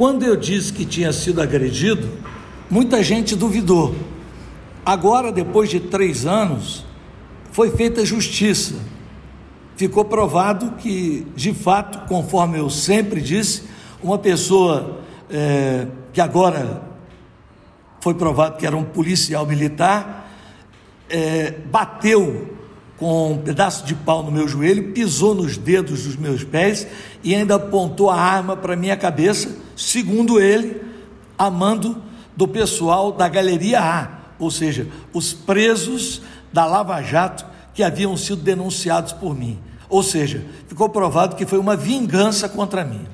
Quando eu disse que tinha sido agredido, muita gente duvidou. Agora, depois de três anos, foi feita justiça. Ficou provado que, de fato, conforme eu sempre disse, uma pessoa é, que agora foi provado que era um policial militar, é, bateu com um pedaço de pau no meu joelho, pisou nos dedos dos meus pés e ainda apontou a arma para minha cabeça, segundo ele, a mando do pessoal da Galeria A, ou seja, os presos da Lava Jato que haviam sido denunciados por mim. Ou seja, ficou provado que foi uma vingança contra mim.